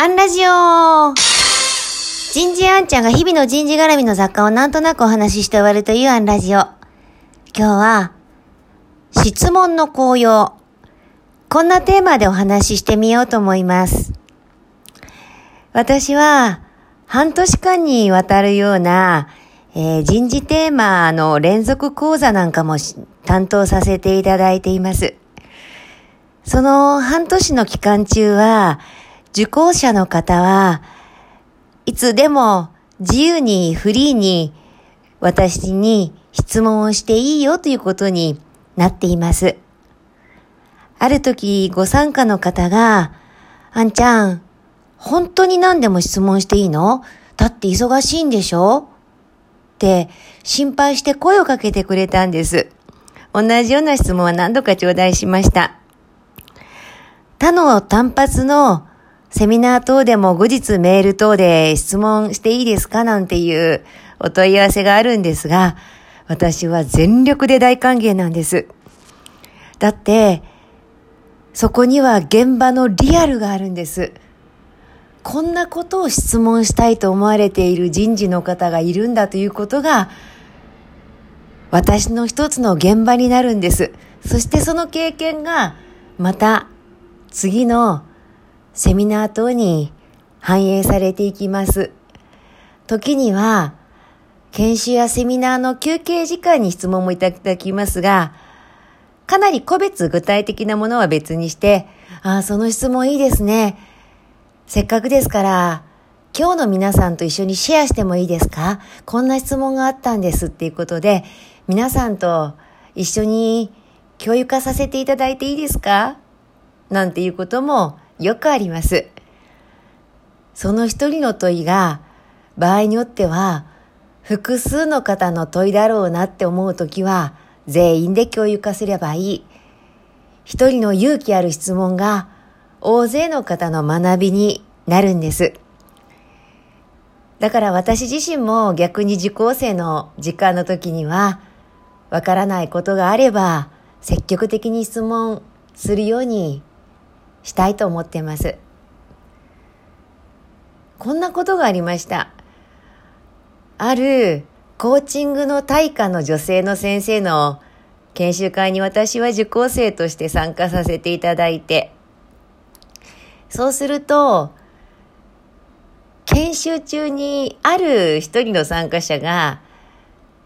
アンラジオ人事アンちゃんが日々の人事絡みの雑貨をなんとなくお話しして終わるというアンラジオ。今日は、質問の紅葉。こんなテーマでお話ししてみようと思います。私は、半年間にわたるような、えー、人事テーマの連続講座なんかも担当させていただいています。その半年の期間中は、受講者の方はいつでも自由にフリーに私に質問をしていいよということになっています。ある時ご参加の方が、あんちゃん、本当に何でも質問していいの？だって忙しいんでしょ？って心配して声をかけてくれたんです。同じような質問は何度か頂戴しました。他の単発のセミナー等でも後日メール等で質問していいですかなんていうお問い合わせがあるんですが、私は全力で大歓迎なんです。だって、そこには現場のリアルがあるんです。こんなことを質問したいと思われている人事の方がいるんだということが、私の一つの現場になるんです。そしてその経験が、また次のセミナー等に反映されていきます。時には、研修やセミナーの休憩時間に質問もいただきますが、かなり個別具体的なものは別にして、ああ、その質問いいですね。せっかくですから、今日の皆さんと一緒にシェアしてもいいですか？こんな質問があったんですっていうことで、皆さんと一緒に共有化させていただいていいですか？なんていうこともよくあります。その一人の問いが場合によっては複数の方の問いだろうなって思うときは全員で共有化すればいい。一人の勇気ある質問が大勢の方の学びになるんです。だから私自身も逆に受講生の時間の時にはわからないことがあれば積極的に質問するようにしたいと思っています。こんなことがありました。あるコーチングの対価の女性の先生の研修会に私は受講生として参加させていただいて、そうすると、研修中にある一人の参加者が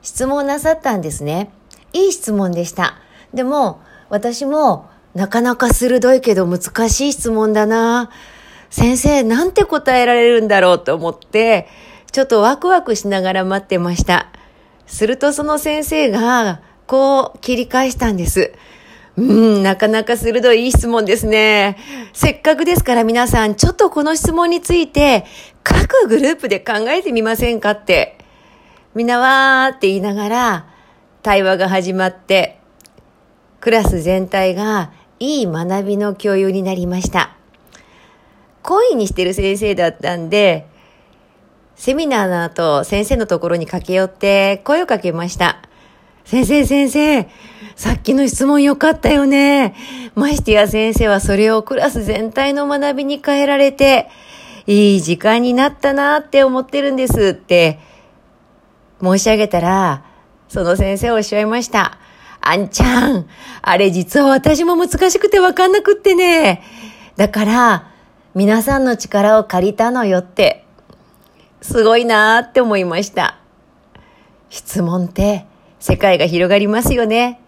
質問なさったんですね。いい質問でした。でも、私もなかなか鋭いけど難しい質問だな。先生、なんて答えられるんだろうと思って、ちょっとワクワクしながら待ってました。するとその先生が、こう切り返したんです。うん、なかなか鋭いいい質問ですね。せっかくですから皆さん、ちょっとこの質問について、各グループで考えてみませんかって。みんなわーって言いながら、対話が始まって、クラス全体がいい学びの共有になりました。恋にしてる先生だったんで、セミナーの後、先生のところに駆け寄って声をかけました。先生先生、さっきの質問よかったよね。ましてや先生はそれをクラス全体の学びに変えられて、いい時間になったなって思ってるんですって申し上げたら、その先生おっしゃいました。あんちゃん、あれ実は私も難しくてわかんなくってね。だから、皆さんの力を借りたのよって、すごいなーって思いました。質問って世界が広がりますよね。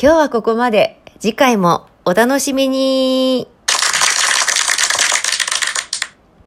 今日はここまで。次回もお楽しみに。